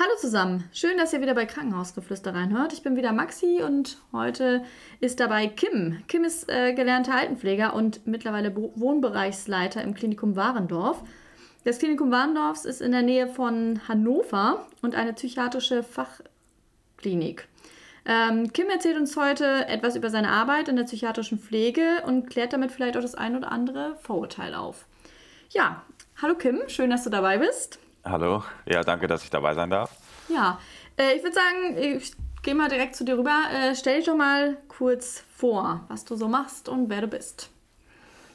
Hallo zusammen, schön, dass ihr wieder bei Krankenhausgeflüster reinhört. Ich bin wieder Maxi und heute ist dabei Kim. Kim ist äh, gelernter Altenpfleger und mittlerweile Wohnbereichsleiter im Klinikum Warendorf. Das Klinikum Warendorf ist in der Nähe von Hannover und eine psychiatrische Fachklinik. Ähm, Kim erzählt uns heute etwas über seine Arbeit in der psychiatrischen Pflege und klärt damit vielleicht auch das ein oder andere Vorurteil auf. Ja, hallo Kim, schön, dass du dabei bist. Hallo, ja, danke, dass ich dabei sein darf. Ja, äh, ich würde sagen, ich gehe mal direkt zu dir rüber. Äh, stell dich doch mal kurz vor, was du so machst und wer du bist.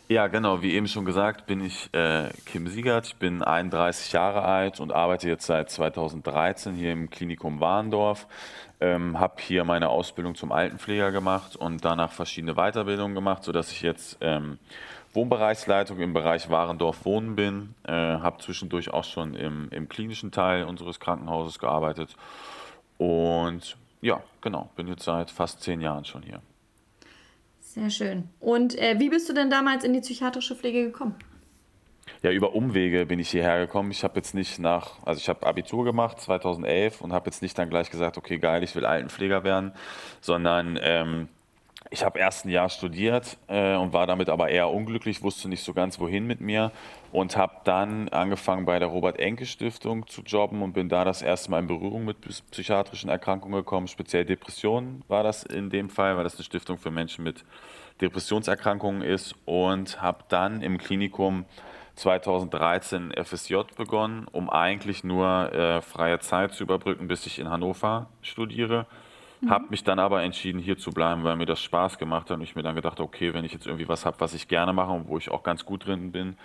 Ja, genau, wie eben schon gesagt, bin ich äh, Kim Siegert. Ich bin 31 Jahre alt und arbeite jetzt seit 2013 hier im Klinikum Warndorf. Ähm, habe hier meine Ausbildung zum Altenpfleger gemacht und danach verschiedene Weiterbildungen gemacht, sodass ich jetzt ähm, Wohnbereichsleitung im Bereich Warendorf Wohnen bin, äh, habe zwischendurch auch schon im, im klinischen Teil unseres Krankenhauses gearbeitet und ja, genau, bin jetzt seit fast zehn Jahren schon hier. Sehr schön. Und äh, wie bist du denn damals in die psychiatrische Pflege gekommen? Ja, über Umwege bin ich hierher gekommen. Ich habe jetzt nicht nach, also ich habe Abitur gemacht 2011 und habe jetzt nicht dann gleich gesagt, okay, geil, ich will Altenpfleger werden, sondern ähm, ich habe erst ein Jahr studiert äh, und war damit aber eher unglücklich, wusste nicht so ganz wohin mit mir und habe dann angefangen bei der Robert-Enke-Stiftung zu jobben und bin da das erste Mal in Berührung mit psychiatrischen Erkrankungen gekommen, speziell Depressionen war das in dem Fall, weil das eine Stiftung für Menschen mit Depressionserkrankungen ist und habe dann im Klinikum 2013 FSJ begonnen, um eigentlich nur äh, freie Zeit zu überbrücken, bis ich in Hannover studiere Mhm. Habe mich dann aber entschieden, hier zu bleiben, weil mir das Spaß gemacht hat und ich mir dann gedacht okay, wenn ich jetzt irgendwie was habe, was ich gerne mache und wo ich auch ganz gut drin bin,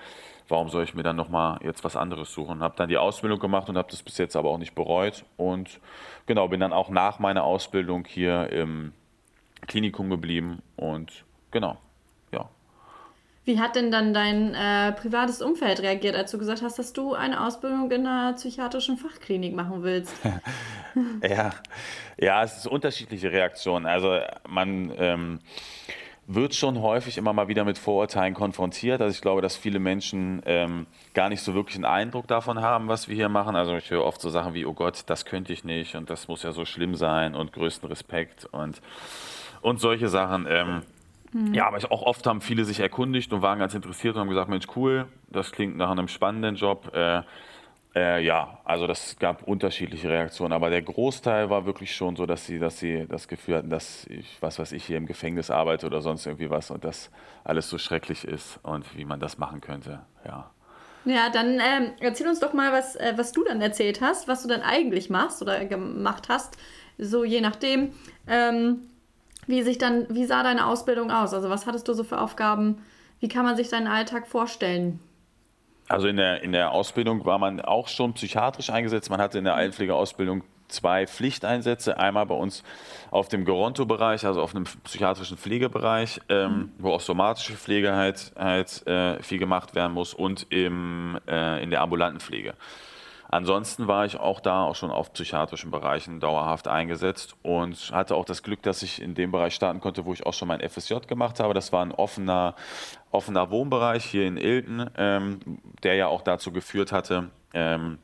warum soll ich mir dann nochmal jetzt was anderes suchen? Habe dann die Ausbildung gemacht und habe das bis jetzt aber auch nicht bereut und genau, bin dann auch nach meiner Ausbildung hier im Klinikum geblieben und genau. Wie hat denn dann dein äh, privates Umfeld reagiert, als du gesagt hast, dass du eine Ausbildung in einer psychiatrischen Fachklinik machen willst? ja, ja, es ist unterschiedliche Reaktionen. Also man ähm, wird schon häufig immer mal wieder mit Vorurteilen konfrontiert. Also ich glaube, dass viele Menschen ähm, gar nicht so wirklich einen Eindruck davon haben, was wir hier machen. Also ich höre oft so Sachen wie, oh Gott, das könnte ich nicht und das muss ja so schlimm sein und größten Respekt und, und solche Sachen. Ähm, mhm. Ja, aber auch oft haben viele sich erkundigt und waren ganz interessiert und haben gesagt, Mensch, cool, das klingt nach einem spannenden Job. Äh, äh, ja, also das gab unterschiedliche Reaktionen, aber der Großteil war wirklich schon so, dass sie, dass sie das Gefühl hatten, dass ich, was weiß ich, hier im Gefängnis arbeite oder sonst irgendwie was und das alles so schrecklich ist und wie man das machen könnte, ja. Ja, dann ähm, erzähl uns doch mal, was, äh, was du dann erzählt hast, was du dann eigentlich machst oder gemacht hast, so je nachdem, ähm, wie sich dann, wie sah deine Ausbildung aus? Also was hattest du so für Aufgaben? Wie kann man sich deinen Alltag vorstellen? Also in der, in der Ausbildung war man auch schon psychiatrisch eingesetzt. Man hatte in der Altenpflegeausbildung zwei Pflichteinsätze. Einmal bei uns auf dem Geronto-Bereich, also auf einem psychiatrischen Pflegebereich, ähm, wo auch somatische Pflege halt, halt äh, viel gemacht werden muss und im, äh, in der ambulanten Pflege. Ansonsten war ich auch da auch schon auf psychiatrischen Bereichen dauerhaft eingesetzt und hatte auch das Glück, dass ich in dem Bereich starten konnte, wo ich auch schon mein FSJ gemacht habe. Das war ein offener, offener Wohnbereich hier in Ilten, ähm, der ja auch dazu geführt hatte, ähm,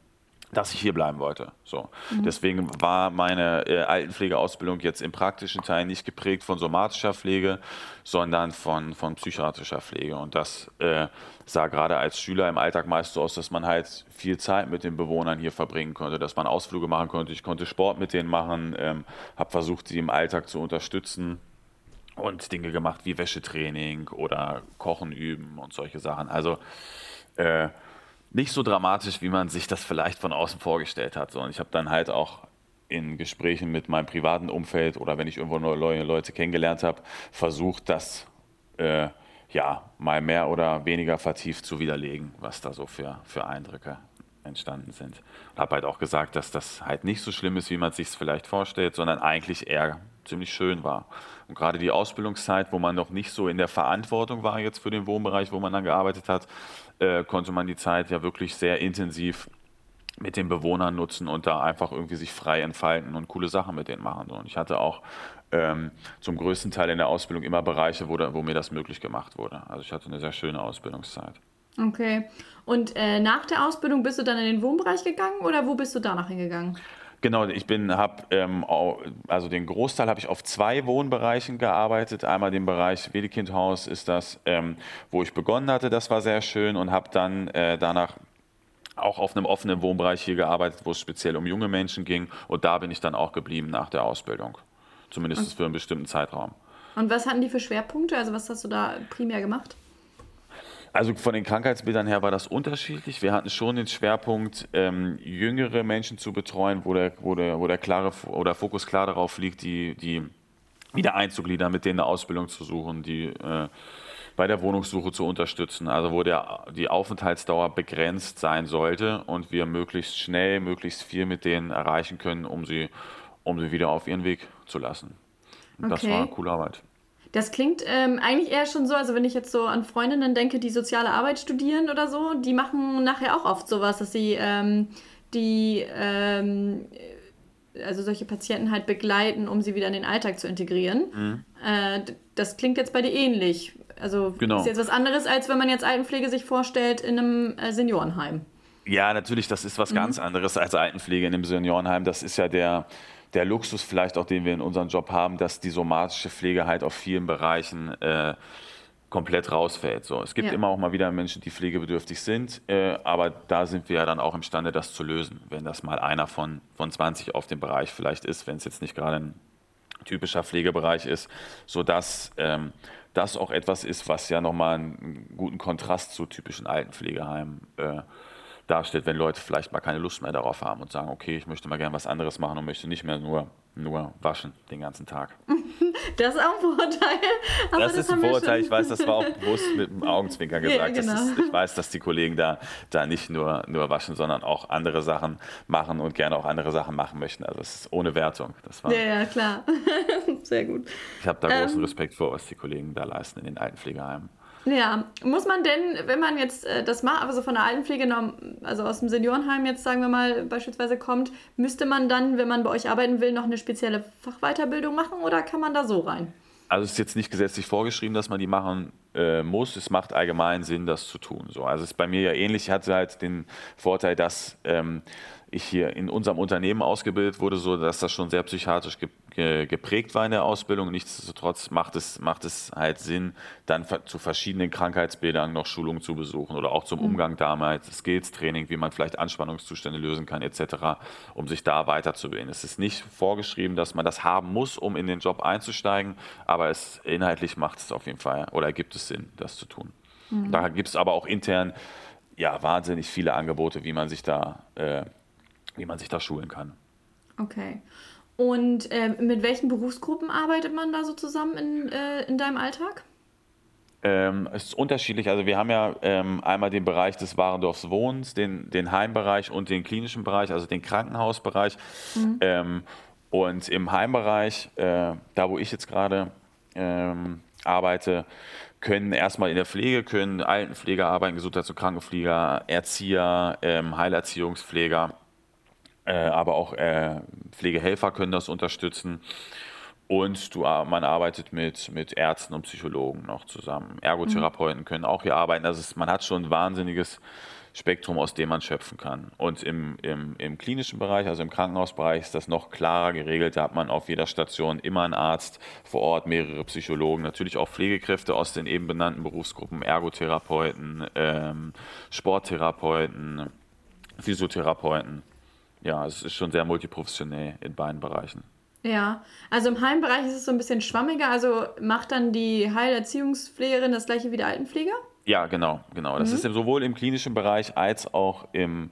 dass ich hier bleiben wollte. So. Mhm. Deswegen war meine äh, Altenpflegeausbildung jetzt im praktischen Teil nicht geprägt von somatischer Pflege, sondern von, von psychiatrischer Pflege. Und das äh, sah gerade als Schüler im Alltag meist so aus, dass man halt viel Zeit mit den Bewohnern hier verbringen konnte, dass man Ausflüge machen konnte. Ich konnte Sport mit denen machen, ähm, habe versucht, sie im Alltag zu unterstützen und Dinge gemacht wie Wäschetraining oder Kochen üben und solche Sachen. Also äh, nicht so dramatisch, wie man sich das vielleicht von außen vorgestellt hat. Und ich habe dann halt auch in Gesprächen mit meinem privaten Umfeld oder wenn ich irgendwo neue Leute kennengelernt habe, versucht, das äh, ja mal mehr oder weniger vertieft zu widerlegen, was da so für, für Eindrücke entstanden sind. Und habe halt auch gesagt, dass das halt nicht so schlimm ist, wie man sich es vielleicht vorstellt, sondern eigentlich eher ziemlich schön war. Und gerade die Ausbildungszeit, wo man noch nicht so in der Verantwortung war jetzt für den Wohnbereich, wo man dann gearbeitet hat, äh, konnte man die Zeit ja wirklich sehr intensiv mit den Bewohnern nutzen und da einfach irgendwie sich frei entfalten und coole Sachen mit denen machen. Und ich hatte auch ähm, zum größten Teil in der Ausbildung immer Bereiche, wo, da, wo mir das möglich gemacht wurde. Also ich hatte eine sehr schöne Ausbildungszeit. Okay. Und äh, nach der Ausbildung bist du dann in den Wohnbereich gegangen oder wo bist du danach hingegangen? Genau, ich bin, habe ähm, also den Großteil habe ich auf zwei Wohnbereichen gearbeitet. Einmal den Bereich Wedekindhaus ist das, ähm, wo ich begonnen hatte, das war sehr schön und habe dann äh, danach auch auf einem offenen Wohnbereich hier gearbeitet, wo es speziell um junge Menschen ging und da bin ich dann auch geblieben nach der Ausbildung, zumindest okay. für einen bestimmten Zeitraum. Und was hatten die für Schwerpunkte? Also was hast du da primär gemacht? Also von den Krankheitsbildern her war das unterschiedlich. Wir hatten schon den Schwerpunkt, ähm, jüngere Menschen zu betreuen, wo der, wo der, wo der klare oder Fokus klar darauf liegt, die, die wieder einzugliedern, mit denen eine Ausbildung zu suchen, die äh, bei der Wohnungssuche zu unterstützen. Also wo der, die Aufenthaltsdauer begrenzt sein sollte und wir möglichst schnell, möglichst viel mit denen erreichen können, um sie, um sie wieder auf ihren Weg zu lassen. Okay. Das war eine coole Arbeit. Das klingt ähm, eigentlich eher schon so, also wenn ich jetzt so an Freundinnen denke, die soziale Arbeit studieren oder so, die machen nachher auch oft sowas, dass sie ähm, die, ähm, also solche Patienten halt begleiten, um sie wieder in den Alltag zu integrieren. Mhm. Äh, das klingt jetzt bei dir ähnlich. Also genau. ist jetzt was anderes, als wenn man jetzt Altenpflege sich vorstellt in einem äh, Seniorenheim. Ja, natürlich, das ist was mhm. ganz anderes als Altenpflege in einem Seniorenheim. Das ist ja der, der Luxus vielleicht auch, den wir in unserem Job haben, dass die somatische Pflege halt auf vielen Bereichen äh, komplett rausfällt. So, es gibt ja. immer auch mal wieder Menschen, die pflegebedürftig sind, äh, aber da sind wir ja dann auch imstande, das zu lösen, wenn das mal einer von, von 20 auf dem Bereich vielleicht ist, wenn es jetzt nicht gerade ein typischer Pflegebereich ist, sodass ähm, das auch etwas ist, was ja nochmal einen guten Kontrast zu typischen Altenpflegeheimen äh, darstellt, wenn Leute vielleicht mal keine Lust mehr darauf haben und sagen, okay, ich möchte mal gerne was anderes machen und möchte nicht mehr nur, nur waschen den ganzen Tag. Das ist auch ein Vorurteil. das, das, ist ein Vorurteil. Ich weiß, das war auch bewusst mit dem Augenzwinker gesagt. Ja, genau. ist, ich weiß, dass die Kollegen da, da nicht nur, nur waschen, sondern auch andere Sachen machen und gerne auch andere Sachen machen möchten. Also es ist ohne Wertung. Das war, ja, ja, klar. Sehr gut. Ich habe da großen ähm, Respekt vor, was die Kollegen da leisten in den Altenpflegeheimen. Ja, muss man denn, wenn man jetzt äh, das macht, also von der Altenpflege, also aus dem Seniorenheim jetzt sagen wir mal beispielsweise kommt, müsste man dann, wenn man bei euch arbeiten will, noch eine spezielle Fachweiterbildung machen oder kann man da so rein? Also es ist jetzt nicht gesetzlich vorgeschrieben, dass man die machen äh, muss. Es macht allgemein Sinn, das zu tun. So, also es ist bei mir ja ähnlich. Ich hatte halt den Vorteil, dass ähm, ich hier in unserem Unternehmen ausgebildet wurde, so dass das schon sehr psychiatrisch ge ge geprägt war in der Ausbildung. Nichtsdestotrotz macht es, macht es halt Sinn, dann zu verschiedenen Krankheitsbildern noch Schulungen zu besuchen oder auch zum mhm. Umgang damals, Skills-Training, wie man vielleicht Anspannungszustände lösen kann, etc., um sich da weiterzubilden. Es ist nicht vorgeschrieben, dass man das haben muss, um in den Job einzusteigen, aber es inhaltlich macht es auf jeden Fall oder gibt es Sinn, das zu tun. Mhm. Da gibt es aber auch intern ja, wahnsinnig viele Angebote, wie man sich da äh, wie man sich da schulen kann. Okay. Und äh, mit welchen Berufsgruppen arbeitet man da so zusammen in, äh, in deinem Alltag? Ähm, es ist unterschiedlich. Also wir haben ja ähm, einmal den Bereich des Warendorfs Wohnens, den, den Heimbereich und den klinischen Bereich, also den Krankenhausbereich. Mhm. Ähm, und im Heimbereich, äh, da wo ich jetzt gerade ähm, arbeite, können erstmal in der Pflege, können Altenpfleger arbeiten, Gesundheits- und Krankenpfleger, Erzieher, ähm, Heilerziehungspfleger aber auch äh, Pflegehelfer können das unterstützen. Und du, man arbeitet mit, mit Ärzten und Psychologen noch zusammen. Ergotherapeuten mhm. können auch hier arbeiten. Also es, man hat schon ein wahnsinniges Spektrum, aus dem man schöpfen kann. Und im, im, im klinischen Bereich, also im Krankenhausbereich, ist das noch klarer geregelt. Da hat man auf jeder Station immer einen Arzt vor Ort, mehrere Psychologen, natürlich auch Pflegekräfte aus den eben benannten Berufsgruppen, Ergotherapeuten, ähm, Sporttherapeuten, Physiotherapeuten ja, es ist schon sehr multiprofessionell in beiden Bereichen. Ja, also im Heimbereich ist es so ein bisschen schwammiger. Also macht dann die Heilerziehungspflegerin das gleiche wie der Altenpfleger? Ja, genau, genau. Das mhm. ist sowohl im klinischen Bereich als auch im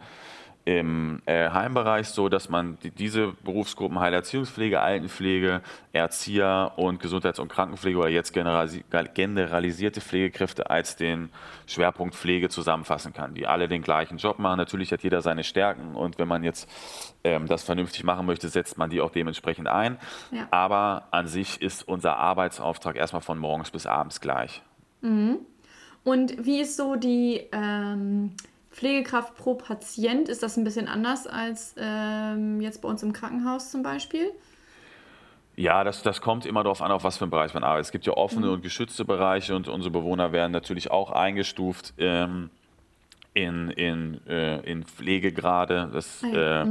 im äh, Heimbereich so, dass man die, diese Berufsgruppen Heilerziehungspflege, Altenpflege, Erzieher und Gesundheits- und Krankenpflege oder jetzt generalisierte Pflegekräfte als den Schwerpunkt Pflege zusammenfassen kann, die alle den gleichen Job machen. Natürlich hat jeder seine Stärken und wenn man jetzt ähm, das vernünftig machen möchte, setzt man die auch dementsprechend ein. Ja. Aber an sich ist unser Arbeitsauftrag erstmal von morgens bis abends gleich. Mhm. Und wie ist so die ähm Pflegekraft pro Patient ist das ein bisschen anders als ähm, jetzt bei uns im Krankenhaus zum Beispiel? Ja, das, das kommt immer darauf an, auf was für einen Bereich man arbeitet. Es gibt ja offene mhm. und geschützte Bereiche und unsere Bewohner werden natürlich auch eingestuft. Ähm, in, in, äh, in Pflegegrade, das, Ah äh,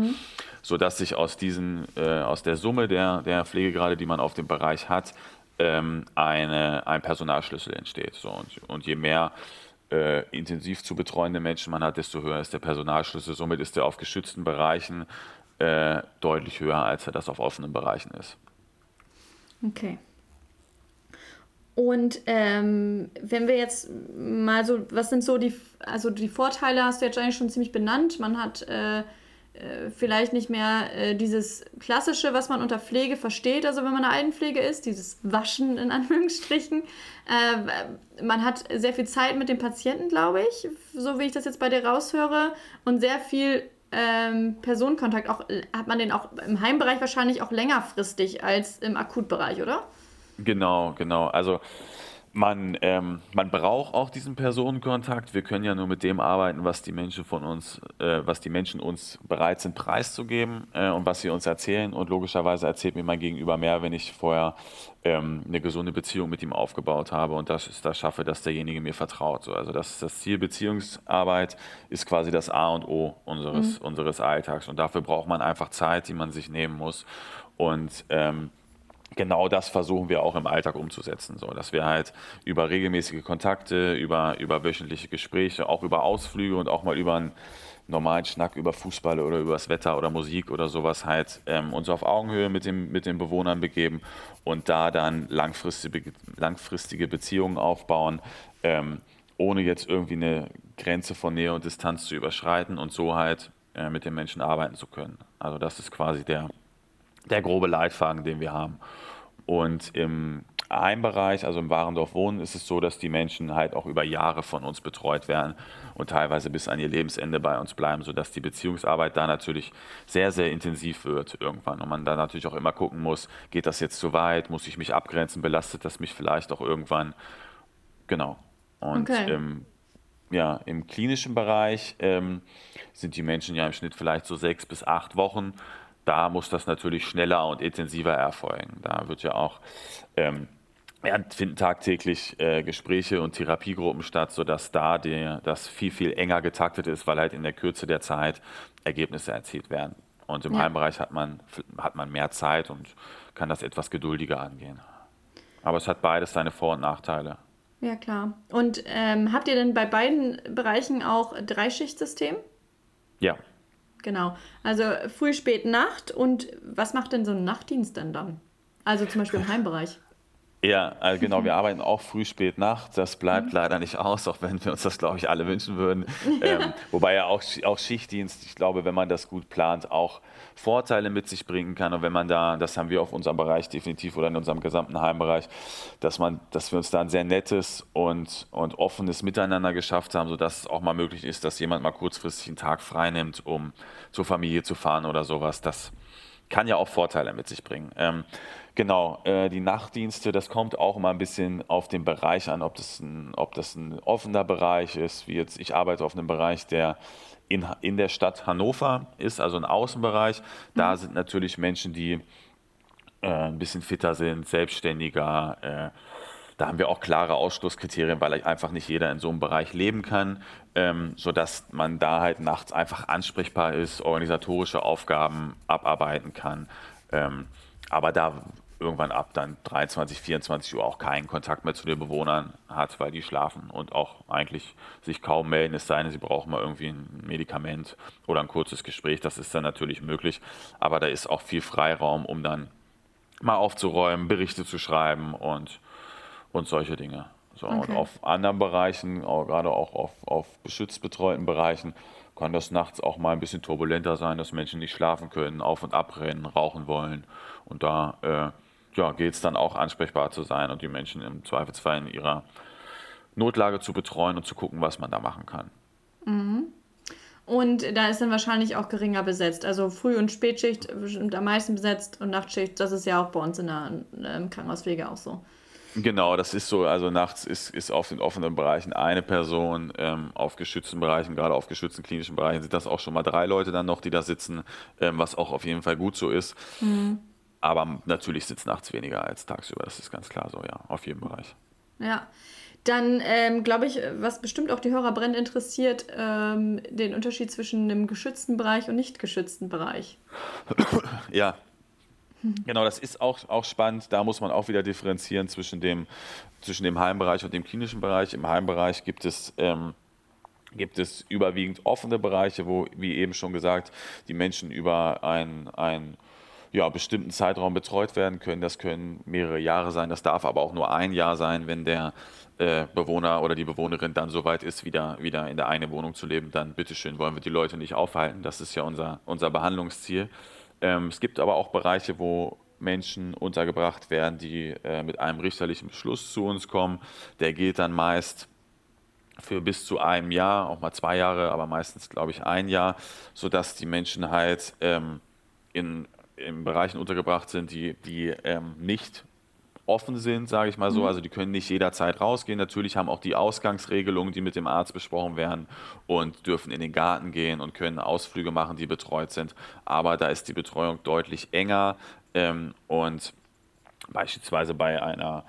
sodass sich aus, diesen, äh, aus der Summe der, der Pflegegrade, die man auf dem Bereich hat, ähm, eine, ein Personalschlüssel entsteht. So, und, und je mehr äh, intensiv zu betreuende Menschen man hat, desto höher ist der Personalschlüssel. Somit ist er auf geschützten Bereichen äh, deutlich höher, als er das auf offenen Bereichen ist. Okay. Und ähm, wenn wir jetzt mal so, was sind so die, also die Vorteile hast du jetzt eigentlich schon ziemlich benannt. Man hat äh, vielleicht nicht mehr äh, dieses Klassische, was man unter Pflege versteht, also wenn man eine Altenpflege ist, dieses Waschen in Anführungsstrichen. Äh, man hat sehr viel Zeit mit dem Patienten, glaube ich, so wie ich das jetzt bei dir raushöre, und sehr viel ähm, Personenkontakt. Auch, hat man den auch im Heimbereich wahrscheinlich auch längerfristig als im Akutbereich, oder? Genau, genau. Also man, ähm, man braucht auch diesen Personenkontakt. Wir können ja nur mit dem arbeiten, was die Menschen von uns, äh, was die Menschen uns bereit sind preiszugeben äh, und was sie uns erzählen. Und logischerweise erzählt mir mein Gegenüber mehr, wenn ich vorher ähm, eine gesunde Beziehung mit ihm aufgebaut habe und das, das schaffe, dass derjenige mir vertraut. So, also das, das Ziel Beziehungsarbeit ist quasi das A und O unseres, unseres Alltags. Und dafür braucht man einfach Zeit, die man sich nehmen muss. Und ähm, genau das versuchen wir auch im Alltag umzusetzen, so dass wir halt über regelmäßige Kontakte, über, über wöchentliche Gespräche, auch über Ausflüge und auch mal über einen normalen Schnack über Fußball oder über das Wetter oder Musik oder sowas halt ähm, uns auf Augenhöhe mit, dem, mit den Bewohnern begeben und da dann langfristige, langfristige Beziehungen aufbauen, ähm, ohne jetzt irgendwie eine Grenze von Nähe und Distanz zu überschreiten und so halt äh, mit den Menschen arbeiten zu können. Also das ist quasi der, der grobe Leitfaden, den wir haben. Und im Heimbereich, also im Warendorf Wohnen, ist es so, dass die Menschen halt auch über Jahre von uns betreut werden und teilweise bis an ihr Lebensende bei uns bleiben, sodass die Beziehungsarbeit da natürlich sehr, sehr intensiv wird irgendwann. Und man da natürlich auch immer gucken muss, geht das jetzt zu weit, muss ich mich abgrenzen, belastet das mich vielleicht auch irgendwann. Genau. Und Okay. ähm, ja, im klinischen Bereich ähm, sind die Menschen ja im Schnitt vielleicht so sechs bis acht Wochen. Da muss das natürlich schneller und intensiver erfolgen. Da wird ja auch, ähm, finden tagtäglich äh, Gespräche und Therapiegruppen statt, sodass da die, das viel, viel enger getaktet ist, weil halt in der Kürze der Zeit Ergebnisse erzielt werden. Und im Ja. Heimbereich hat man, hat man mehr Zeit und kann das etwas geduldiger angehen. Aber es hat beides seine Vor- und Nachteile. Ja, klar. Und ähm, habt ihr denn bei beiden Bereichen auch Dreischichtsystem? Ja, Genau. Also früh, spät, Nacht. Und was macht denn so ein Nachtdienst denn dann? Also zum Beispiel im Heimbereich. Ja, also genau, wir arbeiten auch früh, spät, Nacht. Das bleibt leider nicht aus, auch wenn wir uns das, glaube ich, alle wünschen würden. Ähm, wobei ja auch, auch Schichtdienst, ich glaube, wenn man das gut plant, auch Vorteile mit sich bringen kann. Und wenn man da, das haben wir auf unserem Bereich definitiv oder in unserem gesamten Heimbereich, dass, man, dass wir uns da ein sehr nettes und, und offenes Miteinander geschafft haben, sodass es auch mal möglich ist, dass jemand mal kurzfristig einen Tag frei nimmt, um zur Familie zu fahren oder sowas. Das kann ja auch Vorteile mit sich bringen. Ähm, genau, äh, die Nachtdienste, das kommt auch immer ein bisschen auf den Bereich an, ob das ein, ob das ein offener Bereich ist, wie jetzt, ich arbeite auf einem Bereich, der in, in der Stadt Hannover ist, also ein Außenbereich. Da sind natürlich Menschen, die äh, ein bisschen fitter sind, selbstständiger. Äh, da haben wir auch klare Ausschlusskriterien, weil einfach nicht jeder in so einem Bereich leben kann, ähm, sodass man da halt nachts einfach ansprechbar ist, organisatorische Aufgaben abarbeiten kann. Ähm, aber da irgendwann ab dann 23, 24 Uhr auch keinen Kontakt mehr zu den Bewohnern hat, weil die schlafen und auch eigentlich sich kaum melden, es sei denn, sie brauchen mal irgendwie ein Medikament oder ein kurzes Gespräch. Das ist dann natürlich möglich, aber da ist auch viel Freiraum, um dann mal aufzuräumen, Berichte zu schreiben und, und solche Dinge. So, Und Okay. auf anderen Bereichen, auch, gerade auch auf, auf beschützt betreuten Bereichen, kann das nachts auch mal ein bisschen turbulenter sein, dass Menschen nicht schlafen können, auf und abrennen, rauchen wollen. Und da äh, ja, geht es dann auch ansprechbar zu sein und die Menschen im Zweifelsfall in ihrer Notlage zu betreuen und zu gucken, was man da machen kann. Und da ist dann wahrscheinlich auch geringer besetzt. Also Früh- und Spätschicht bestimmt am meisten besetzt und Nachtschicht, das ist ja auch bei uns in der ähm, Krankenhauspflege auch so. Genau, das ist so. Also nachts ist, ist auf den offenen Bereichen eine Person, ähm, auf geschützten Bereichen, gerade auf geschützten klinischen Bereichen sind das auch schon mal drei Leute dann noch, die da sitzen, ähm, was auch auf jeden Fall gut so ist. Aber natürlich sitzt nachts weniger als tagsüber, das ist ganz klar so, ja, auf jedem Bereich. Ja. Dann ähm, glaube ich, was bestimmt auch die Hörer brennend interessiert, ähm, den Unterschied zwischen einem geschützten Bereich und nicht geschützten Bereich. Ja, Genau, das ist auch, auch spannend. Da muss man auch wieder differenzieren zwischen dem, zwischen dem Heimbereich und dem klinischen Bereich. Im Heimbereich gibt es, ähm, gibt es überwiegend offene Bereiche, wo, wie eben schon gesagt, die Menschen über ein, ein ja, bestimmten Zeitraum betreut werden können. Das können mehrere Jahre sein, das darf aber auch nur ein Jahr sein, wenn der äh, Bewohner oder die Bewohnerin dann so weit ist, wieder, wieder in der eigenen Wohnung zu leben. Dann bitteschön, wollen wir die Leute nicht aufhalten. Das ist ja unser, unser Behandlungsziel. Ähm, es gibt aber auch Bereiche, wo Menschen untergebracht werden, die äh, mit einem richterlichen Beschluss zu uns kommen. Der gilt dann meist für bis zu einem Jahr, auch mal zwei Jahre, aber meistens glaube ich ein Jahr, sodass die Menschen halt ähm, in in Bereichen untergebracht sind, die, die ähm, nicht offen sind, sage ich mal so. Mhm. Also die können nicht jederzeit rausgehen. Natürlich haben auch die Ausgangsregelungen, die mit dem Arzt besprochen werden und dürfen in den Garten gehen und können Ausflüge machen, die betreut sind. Aber da ist die Betreuung deutlich enger ähm, und beispielsweise bei einer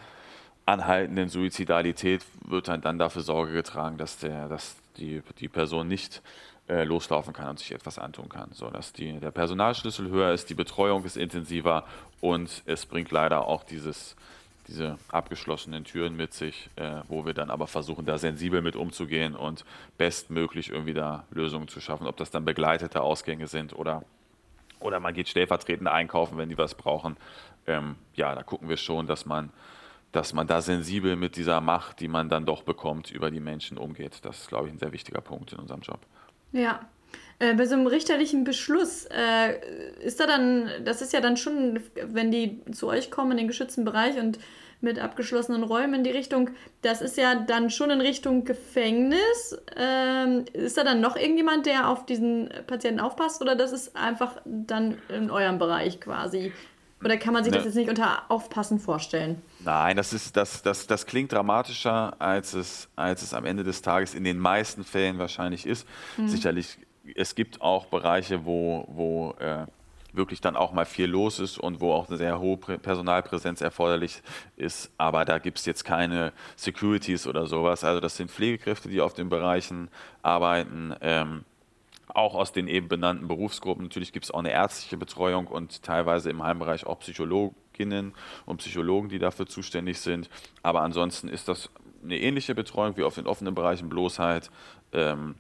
anhaltenden Suizidalität wird dann dafür Sorge getragen, dass, der, dass die, die Person nicht äh, loslaufen kann und sich etwas antun kann. So dass die, der Personalschlüssel höher ist, die Betreuung ist intensiver und es bringt leider auch dieses, diese abgeschlossenen Türen mit sich, äh, wo wir dann aber versuchen, da sensibel mit umzugehen und bestmöglich irgendwie da Lösungen zu schaffen, ob das dann begleitete Ausgänge sind oder, oder man geht stellvertretend einkaufen, wenn die was brauchen. Ähm, ja, da gucken wir schon, dass man dass man da sensibel mit dieser Macht, die man dann doch bekommt, über die Menschen umgeht. Das ist, glaube ich, ein sehr wichtiger Punkt in unserem Job. Ja. Äh, bei so einem richterlichen Beschluss, äh, ist da dann, das ist ja dann schon, wenn die zu euch kommen in den geschützten Bereich und mit abgeschlossenen Räumen in die Richtung, das ist ja dann schon in Richtung Gefängnis. Ähm, ist da dann noch irgendjemand, der auf diesen Patienten aufpasst oder das ist einfach dann in eurem Bereich quasi? Oder kann man sich ne. das jetzt nicht unter Aufpassen vorstellen? Nein, das, ist, das, das, das klingt dramatischer, als es, als es am Ende des Tages in den meisten Fällen wahrscheinlich ist. Mhm. Sicherlich, es gibt auch Bereiche, wo, wo äh, wirklich dann auch mal viel los ist und wo auch eine sehr hohe Personalpräsenz erforderlich ist. Aber da gibt es jetzt keine Securities oder sowas. Also das sind Pflegekräfte, die auf den Bereichen arbeiten. Ähm, auch aus den eben benannten Berufsgruppen. Natürlich gibt es auch eine ärztliche Betreuung und teilweise im Heimbereich auch Psychologinnen und Psychologen, die dafür zuständig sind. Aber ansonsten ist das eine ähnliche Betreuung wie auf den offenen Bereichen, bloß halt ähm,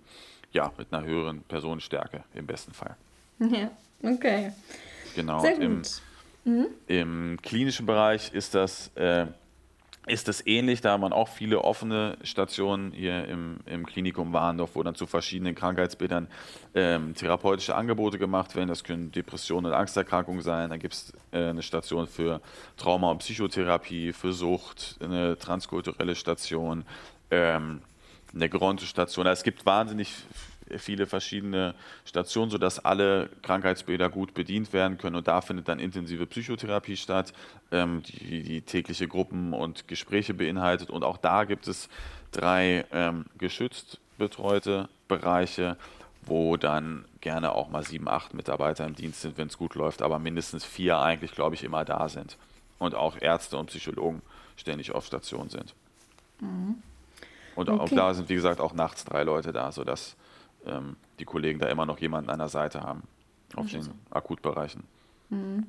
ja, mit einer höheren Personenstärke im besten Fall. Ja, okay. Genau. Sehr gut. Im, mhm. Im klinischen Bereich ist das äh, ist es ähnlich. Da haben man auch viele offene Stationen hier im, im Klinikum Warndorf, wo dann zu verschiedenen Krankheitsbildern ähm, therapeutische Angebote gemacht werden. Das können Depressionen und Angsterkrankungen sein. Da gibt es äh, eine Station für Trauma- und Psychotherapie, für Sucht, eine transkulturelle Station, ähm, eine Geronto-Station. Es gibt wahnsinnig viele verschiedene Stationen, sodass alle Krankheitsbilder gut bedient werden können. Und da findet dann intensive Psychotherapie statt, ähm, die, die, tägliche Gruppen und Gespräche beinhaltet. Und auch da gibt es drei ähm, geschützt betreute Bereiche, wo dann gerne auch mal sieben, acht Mitarbeiter im Dienst sind, wenn es gut läuft, aber mindestens vier eigentlich, glaube ich, immer da sind. Und auch Ärzte und Psychologen ständig auf Station sind. Mhm. Und okay. auch da sind, wie gesagt, auch nachts drei Leute da, sodass ähm, die Kollegen da immer noch jemanden an der Seite haben auf den Akutbereichen. Mhm.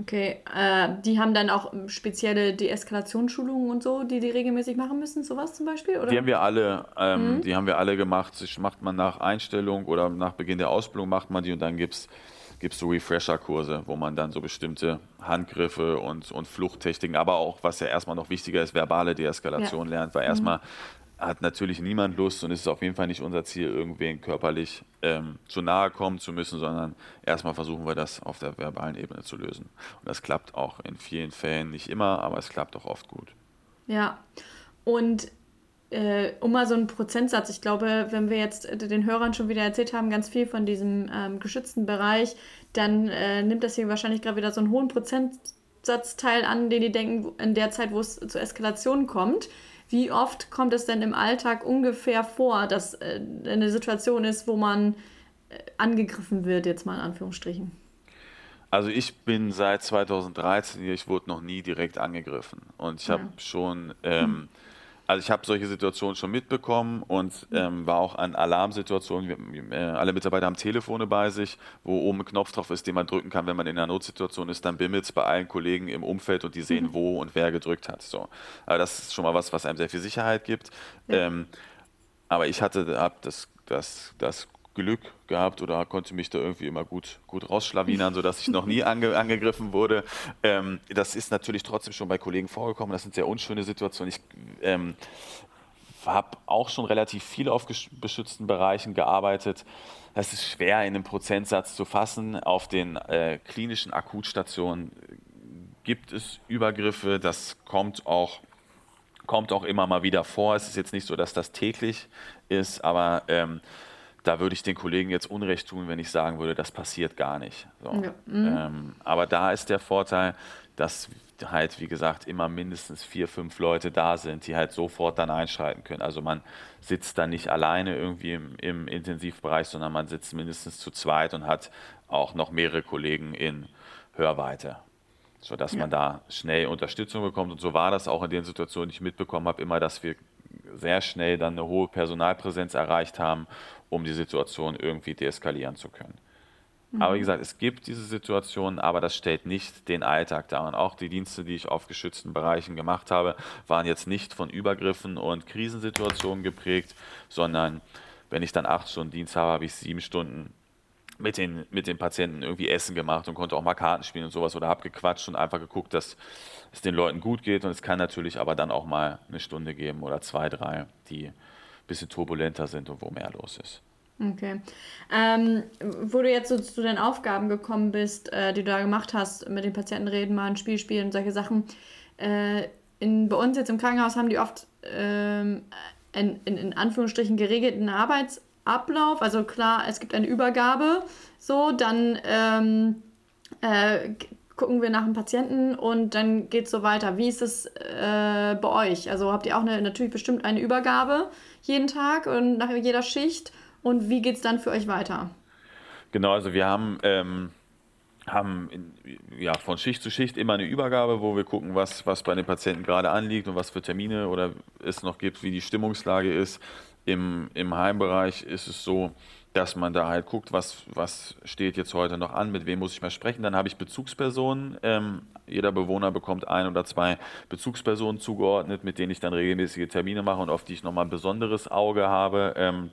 Okay, äh, die haben dann auch spezielle Deeskalationsschulungen und so, die die regelmäßig machen müssen, sowas zum Beispiel? Oder? Die haben wir alle, ähm, mhm. die haben wir alle gemacht. Das macht man nach Einstellung oder nach Beginn der Ausbildung macht man die und dann gibt es so Refresher-Kurse, wo man dann so bestimmte Handgriffe und, und Fluchttechniken, aber auch, was ja erstmal noch wichtiger ist, verbale Deeskalation ja. lernt, weil mhm. erstmal hat natürlich niemand Lust und es ist auf jeden Fall nicht unser Ziel, irgendwen körperlich ähm, zu nahe kommen zu müssen, sondern erstmal versuchen wir das auf der verbalen Ebene zu lösen. Und das klappt auch in vielen Fällen nicht immer, aber es klappt auch oft gut. Ja, und äh, um mal so einen Prozentsatz, ich glaube, wenn wir jetzt den Hörern schon wieder erzählt haben, ganz viel von diesem ähm, geschützten Bereich, dann äh, nimmt das hier wahrscheinlich gerade wieder so einen hohen Prozentsatzteil an, den die denken, in der Zeit, wo es zur Eskalation kommt. Wie oft kommt es denn im Alltag ungefähr vor, dass äh, eine Situation ist, wo man äh, angegriffen wird, jetzt mal in Anführungsstrichen? Also ich bin seit 2013 hier, ich wurde noch nie direkt angegriffen. Und ich habe schon, ähm, also ich habe solche Situationen schon mitbekommen und ähm, war auch an Alarmsituationen. Wir, äh, alle Mitarbeiter haben Telefone bei sich, wo oben ein Knopf drauf ist, den man drücken kann, wenn man in einer Notsituation ist. Dann bimmelt es bei allen Kollegen im Umfeld und die sehen, wo und wer gedrückt hat. So. Aber das ist schon mal was, was einem sehr viel Sicherheit gibt. Ähm, aber ich hatte hab das, das, das Glück gehabt oder konnte mich da irgendwie immer gut, gut rausschlawinern, sodass ich noch nie ange, angegriffen wurde. Ähm, das ist natürlich trotzdem schon bei Kollegen vorgekommen. Das sind sehr unschöne Situationen. Ich ähm, habe auch schon relativ viel auf beschützten Bereichen gearbeitet. Das ist schwer in einem Prozentsatz zu fassen. Auf den äh, klinischen Akutstationen gibt es Übergriffe. Das kommt auch, kommt auch immer mal wieder vor. Es ist jetzt nicht so, dass das täglich ist, aber ähm, da würde ich den Kollegen jetzt Unrecht tun, wenn ich sagen würde, das passiert gar nicht. So. Ja. Mhm. Ähm, aber da ist der Vorteil, dass halt, wie gesagt, immer mindestens vier, fünf Leute da sind, die halt sofort dann einschalten können. Also man sitzt dann nicht alleine irgendwie im, im Intensivbereich, sondern man sitzt mindestens zu zweit und hat auch noch mehrere Kollegen in Hörweite sodass ja. man da schnell Unterstützung bekommt. Und so war das auch in den Situationen, die ich mitbekommen habe, immer, dass wir sehr schnell dann eine hohe Personalpräsenz erreicht haben um die Situation irgendwie deeskalieren zu können. Mhm. Aber wie gesagt, es gibt diese Situation, aber das stellt nicht den Alltag dar. Und auch die Dienste, die ich auf geschützten Bereichen gemacht habe, waren jetzt nicht von Übergriffen und Krisensituationen geprägt, sondern wenn ich dann acht Stunden Dienst habe, habe ich sieben Stunden mit den, mit den Patienten irgendwie Essen gemacht und konnte auch mal Karten spielen und sowas oder habe gequatscht und einfach geguckt, dass es den Leuten gut geht. Und es kann natürlich aber dann auch mal eine Stunde geben oder zwei, drei, die bisschen turbulenter sind und wo mehr los ist. Okay. Ähm, wo du jetzt so zu den Aufgaben gekommen bist, äh, die du da gemacht hast, mit den Patienten reden, mal ein Spiel spielen und solche Sachen. Äh, in, bei uns jetzt im Krankenhaus haben die oft ähm, in, in, in Anführungsstrichen geregelten Arbeitsablauf. Also klar, es gibt eine Übergabe, so, dann ähm, äh, gucken wir nach dem Patienten und dann geht es so weiter. Wie ist es äh, bei euch? Also habt ihr auch eine, natürlich bestimmt eine Übergabe jeden Tag und nach jeder Schicht und wie geht es dann für euch weiter? Genau, also wir haben, ähm, haben in, ja, von Schicht zu Schicht immer eine Übergabe, wo wir gucken, was, was bei den Patienten gerade anliegt und was für Termine oder es noch gibt, wie die Stimmungslage ist. Im, im Heimbereich ist es so, dass man da halt guckt, was, was steht jetzt heute noch an, mit wem muss ich mal sprechen. Dann habe ich Bezugspersonen. Ähm, jeder Bewohner bekommt ein oder zwei Bezugspersonen zugeordnet, mit denen ich dann regelmäßige Termine mache und auf die ich nochmal ein besonderes Auge habe. Ähm,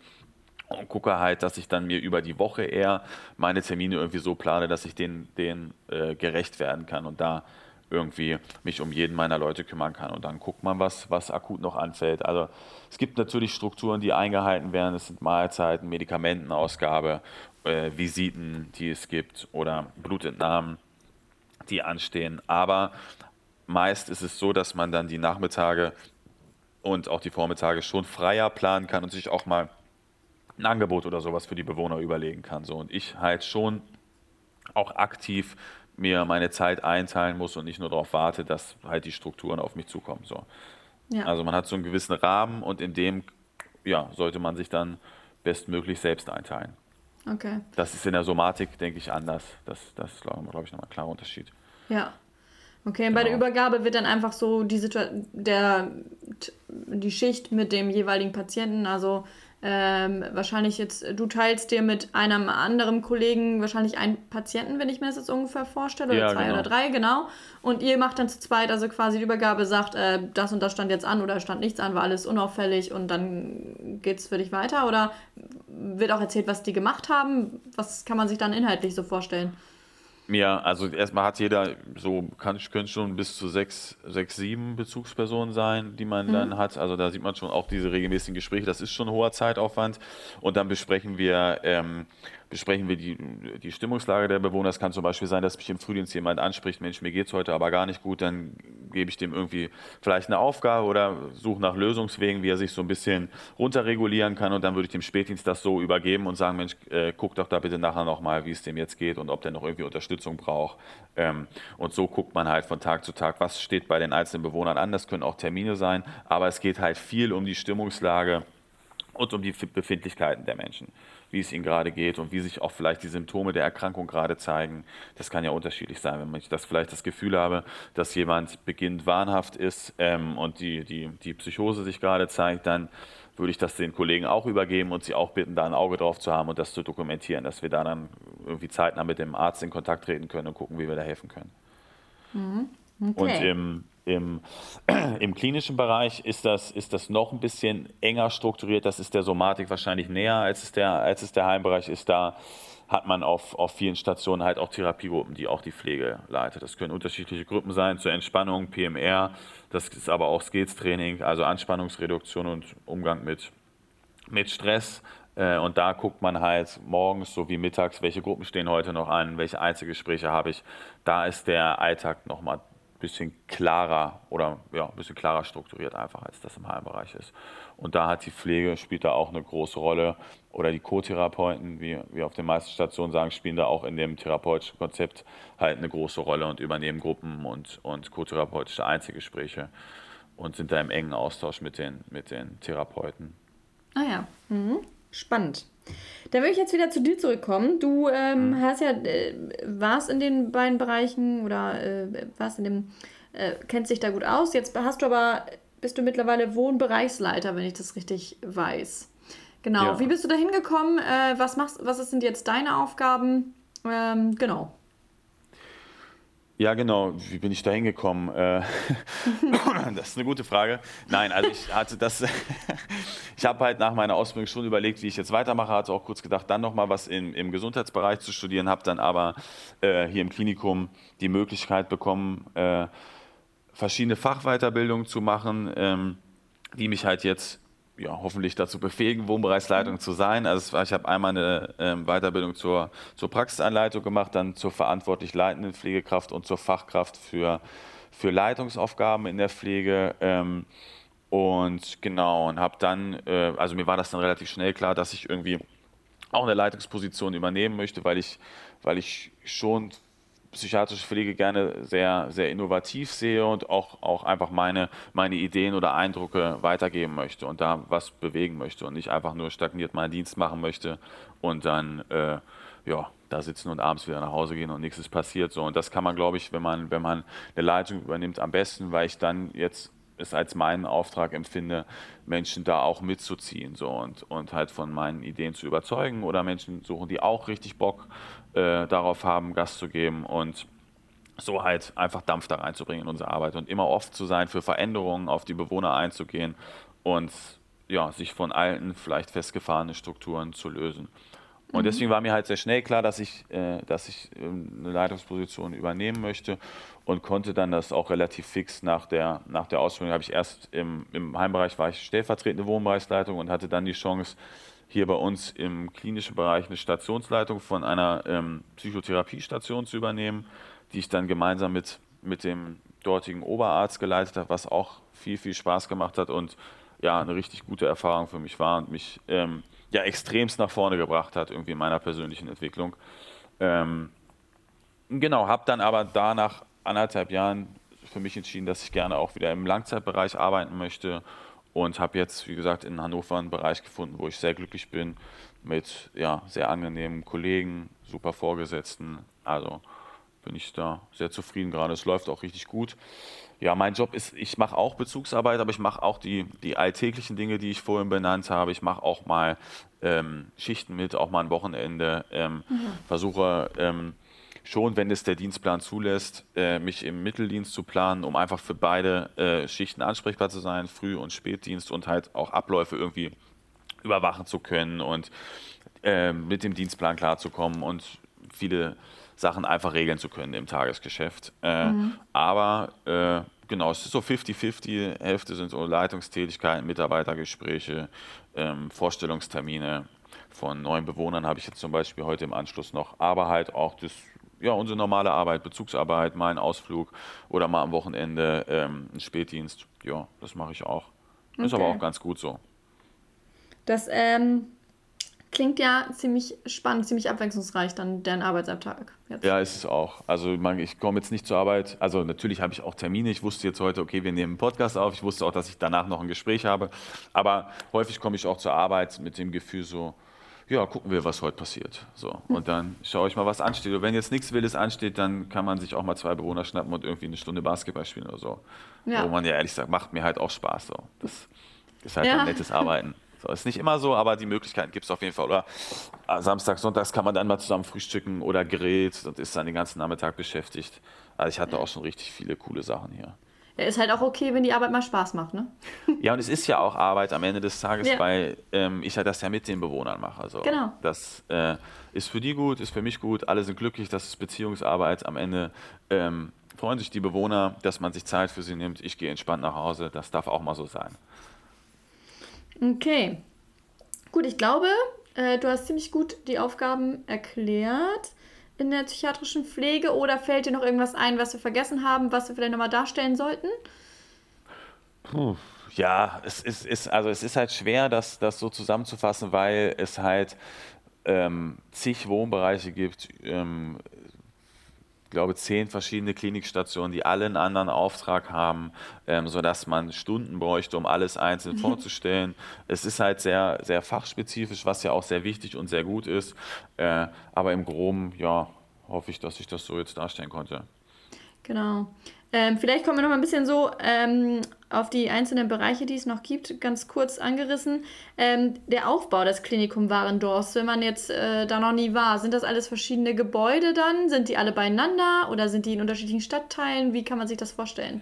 und gucke halt, dass ich dann mir über die Woche eher meine Termine irgendwie so plane, dass ich denen, denen äh, gerecht werden kann und da irgendwie mich um jeden meiner Leute kümmern kann. Und dann guckt man, was, was akut noch anfällt. Also es gibt natürlich Strukturen, die eingehalten werden. Es sind Mahlzeiten, Medikamentenausgabe, äh, Visiten, die es gibt oder Blutentnahmen, die anstehen. Aber meist ist es so, dass man dann die Nachmittage und auch die Vormittage schon freier planen kann und sich auch mal ein Angebot oder sowas für die Bewohner überlegen kann. So. Und ich halt schon auch aktiv mir meine Zeit einteilen muss und nicht nur darauf warte, dass halt die Strukturen auf mich zukommen. So. Ja. Also man hat so einen gewissen Rahmen und in dem ja, sollte man sich dann bestmöglich selbst einteilen. Okay. Das ist in der Somatik, denke ich, anders. Das, das ist, glaube ich, nochmal ein klarer Unterschied. Ja. Okay, genau. bei der genau. Übergabe wird dann einfach so die, der, die Schicht mit dem jeweiligen Patienten, also ähm, wahrscheinlich jetzt, du teilst dir mit einem anderen Kollegen wahrscheinlich einen Patienten, wenn ich mir das jetzt ungefähr vorstelle, oder ja, zwei genau. oder drei, genau. Und ihr macht dann zu zweit, also quasi die Übergabe sagt, äh, das und das stand jetzt an oder stand nichts an, war alles unauffällig und dann geht es für dich weiter? Oder wird auch erzählt, was die gemacht haben? Was kann man sich dann inhaltlich so vorstellen? Ja, also erstmal hat jeder so, kann können schon bis zu sechs, sechs, sieben Bezugspersonen sein, die man mhm. dann hat. Also da sieht man schon auch diese regelmäßigen Gespräche. Das ist schon ein hoher Zeitaufwand. Und dann besprechen wir ähm, besprechen wir die, die Stimmungslage der Bewohner. Es kann zum Beispiel sein, dass mich im Frühdienst jemand anspricht, Mensch, mir geht es heute aber gar nicht gut, dann gebe ich dem irgendwie vielleicht eine Aufgabe oder suche nach Lösungswegen, wie er sich so ein bisschen runterregulieren kann und dann würde ich dem Spätdienst das so übergeben und sagen, Mensch, äh, guck doch da bitte nachher nochmal, wie es dem jetzt geht und ob der noch irgendwie Unterstützung braucht. Ähm, und so guckt man halt von Tag zu Tag, was steht bei den einzelnen Bewohnern an. Das können auch Termine sein, aber es geht halt viel um die Stimmungslage und um die Befindlichkeiten der Menschen. Wie es ihnen gerade geht und wie sich auch vielleicht die Symptome der Erkrankung gerade zeigen. Das kann ja unterschiedlich sein. Wenn ich das vielleicht das Gefühl habe, dass jemand beginnt wahnhaft ist ähm, und die, die, die Psychose sich gerade zeigt, dann würde ich das den Kollegen auch übergeben und sie auch bitten, da ein Auge drauf zu haben und das zu dokumentieren, dass wir da dann irgendwie zeitnah mit dem Arzt in Kontakt treten können und gucken, wie wir da helfen können. Mhm. Okay. Und im, im, im, klinischen Bereich ist das, ist das noch ein bisschen enger strukturiert. Das ist der Somatik wahrscheinlich näher, als es der, als es der Heimbereich ist. Da hat man auf, auf vielen Stationen halt auch Therapiegruppen, die auch die Pflege leitet. Das können unterschiedliche Gruppen sein zur Entspannung, PMR, das ist aber auch Skills-Training, also Anspannungsreduktion und Umgang mit, mit Stress. Äh, und da guckt man halt morgens sowie mittags, welche Gruppen stehen heute noch an, welche Einzelgespräche habe ich. Da ist der Alltag nochmal bisschen klarer oder ja, ein bisschen klarer strukturiert einfach, als das im Heimbereich ist. Und da hat die Pflege, spielt da auch eine große Rolle. Oder die Co-Therapeuten, wie wir auf den meisten Stationen sagen, spielen da auch in dem therapeutischen Konzept halt eine große Rolle und übernehmen Gruppen und, und co-therapeutische Einzelgespräche und sind da im engen Austausch mit den, mit den Therapeuten. Ah ja, mhm. Spannend. Da will ich jetzt wieder zu dir zurückkommen. Du ähm, mhm. hast ja, äh, warst in den beiden Bereichen oder äh, warst in dem, äh, kennst dich da gut aus. Jetzt hast du aber, bist du mittlerweile Wohnbereichsleiter, wenn ich das richtig weiß. Genau. Ja. Wie bist du da hingekommen? Äh, was machst, was sind jetzt deine Aufgaben? Ähm, genau. Ja, genau. Wie bin ich da hingekommen? Äh, das ist eine gute Frage. Nein, also ich hatte das. ich habe halt nach meiner Ausbildung schon überlegt, wie ich jetzt weitermache. Hatte auch kurz gedacht, dann nochmal was in, im Gesundheitsbereich zu studieren. Habe dann aber äh, hier im Klinikum die Möglichkeit bekommen, äh, verschiedene Fachweiterbildungen zu machen, ähm, die mich halt jetzt ja, hoffentlich dazu befähigen, Wohnbereichsleitung zu sein. Also ich habe einmal eine ähm, Weiterbildung zur, zur Praxisanleitung gemacht, dann zur verantwortlich leitenden Pflegekraft und zur Fachkraft für, für Leitungsaufgaben in der Pflege. Ähm, und genau, und habe dann, äh, also mir war das dann relativ schnell klar, dass ich irgendwie auch eine Leitungsposition übernehmen möchte, weil ich, weil ich schon psychiatrische Pflege gerne sehr, sehr innovativ sehe und auch, auch einfach meine, meine Ideen oder Eindrücke weitergeben möchte und da was bewegen möchte und nicht einfach nur stagniert meinen Dienst machen möchte und dann äh, ja, da sitzen und abends wieder nach Hause gehen und nichts ist passiert. So. Und das kann man, glaube ich, wenn man, wenn man eine Leitung übernimmt, am besten, weil ich dann jetzt es als meinen Auftrag empfinde, Menschen da auch mitzuziehen so, und, und halt von meinen Ideen zu überzeugen oder Menschen suchen, die auch richtig Bock äh, darauf haben, Gas zu geben und so halt einfach Dampf da reinzubringen in unsere Arbeit und immer oft zu sein für Veränderungen, auf die Bewohner einzugehen und ja, sich von alten, vielleicht festgefahrenen Strukturen zu lösen. Und mhm. deswegen war mir halt sehr schnell klar, dass ich, äh, dass ich äh, eine Leitungsposition übernehmen möchte und konnte dann das auch relativ fix nach der, nach der Ausbildung. Habe ich erst im, im Heimbereich war ich stellvertretende Wohnbereichsleitung und hatte dann die Chance, hier bei uns im klinischen Bereich eine Stationsleitung von einer ähm, Psychotherapiestation zu übernehmen, die ich dann gemeinsam mit, mit dem dortigen Oberarzt geleitet habe, was auch viel, viel Spaß gemacht hat und ja, eine richtig gute Erfahrung für mich war und mich ähm, ja extremst nach vorne gebracht hat, irgendwie in meiner persönlichen Entwicklung. Ähm, genau, habe dann aber da nach anderthalb Jahren für mich entschieden, dass ich gerne auch wieder im Langzeitbereich arbeiten möchte und habe jetzt, wie gesagt, in Hannover einen Bereich gefunden, wo ich sehr glücklich bin, mit ja, sehr angenehmen Kollegen, super Vorgesetzten. Also bin ich da sehr zufrieden gerade. Es läuft auch richtig gut. Ja, mein Job ist, ich mache auch Bezugsarbeit, aber ich mache auch die, die alltäglichen Dinge, die ich vorhin benannt habe. Ich mache auch mal ähm, Schichten mit, auch mal ein Wochenende. Ähm, mhm. Versuche ähm, schon, wenn es der Dienstplan zulässt, äh, mich im Mitteldienst zu planen, um einfach für beide äh, Schichten ansprechbar zu sein, Früh- und Spätdienst und halt auch Abläufe irgendwie überwachen zu können und äh, mit dem Dienstplan klarzukommen und viele Sachen einfach regeln zu können im Tagesgeschäft. Äh, mhm. Aber äh, genau, es ist so 50-50. Hälfte sind so Leitungstätigkeiten, Mitarbeitergespräche, ähm, Vorstellungstermine von neuen Bewohnern habe ich jetzt zum Beispiel heute im Anschluss noch, aber halt auch das, ja, unsere normale Arbeit, Bezugsarbeit, mal ein Ausflug oder mal am Wochenende ähm, ein Spätdienst. Ja, das mache ich auch. Okay. Ist aber auch ganz gut so. Das ähm, Klingt ja ziemlich spannend, ziemlich abwechslungsreich, dann deren Arbeitsabtag. Jetzt. Ja, ist es auch. Also ich komme jetzt nicht zur Arbeit. Also natürlich habe ich auch Termine. Ich wusste jetzt heute, okay, wir nehmen einen Podcast auf. Ich wusste auch, dass ich danach noch ein Gespräch habe. Aber häufig komme ich auch zur Arbeit mit dem Gefühl so, ja, gucken wir, was heute passiert. So. Und dann schaue ich mal, was ansteht. Und wenn jetzt nichts Wildes ansteht, dann kann man sich auch mal zwei Bewohner schnappen und irgendwie eine Stunde Basketball spielen oder so. Ja. Wo man ja ehrlich sagt, macht mir halt auch Spaß. So. Das ist halt ja. ein nettes Arbeiten. So, ist nicht immer so, aber die Möglichkeiten gibt es auf jeden Fall. Oder äh, Samstag, Sonntags kann man dann mal zusammen frühstücken oder gerät und ist dann den ganzen Nachmittag beschäftigt. Also ich hatte auch schon richtig viele coole Sachen hier. Ja, ist halt auch okay, wenn die Arbeit mal Spaß macht, ne? Ja, und es ist ja auch Arbeit am Ende des Tages, ja. weil ähm, ich ja das ja mit den Bewohnern mache. Also genau. Das äh, ist für die gut, ist für mich gut, alle sind glücklich, das ist Beziehungsarbeit. Am Ende ähm, freuen sich die Bewohner, dass man sich Zeit für sie nimmt. Ich gehe entspannt nach Hause, das darf auch mal so sein. Okay. Gut, ich glaube, äh, du hast ziemlich gut die Aufgaben erklärt in der psychiatrischen Pflege oder fällt dir noch irgendwas ein, was wir vergessen haben, was wir vielleicht nochmal darstellen sollten? Puh. Ja, es ist, ist, also es ist halt schwer, das, das so zusammenzufassen, weil es halt ähm, zig Wohnbereiche gibt, ähm, ich glaube, zehn verschiedene Klinikstationen, die alle einen anderen Auftrag haben, ähm, sodass man Stunden bräuchte, um alles einzeln mhm. vorzustellen. Es ist halt sehr, sehr fachspezifisch, was ja auch sehr wichtig und sehr gut ist. Äh, aber im Groben, ja, hoffe ich, dass ich das so jetzt darstellen konnte. Genau. Ähm, vielleicht kommen wir noch mal ein bisschen so ähm, auf die einzelnen Bereiche, die es noch gibt, ganz kurz angerissen. Ähm, der Aufbau des Klinikum Warendorfs, wenn man jetzt äh, da noch nie war, sind das alles verschiedene Gebäude dann? Sind die alle beieinander oder sind die in unterschiedlichen Stadtteilen? Wie kann man sich das vorstellen?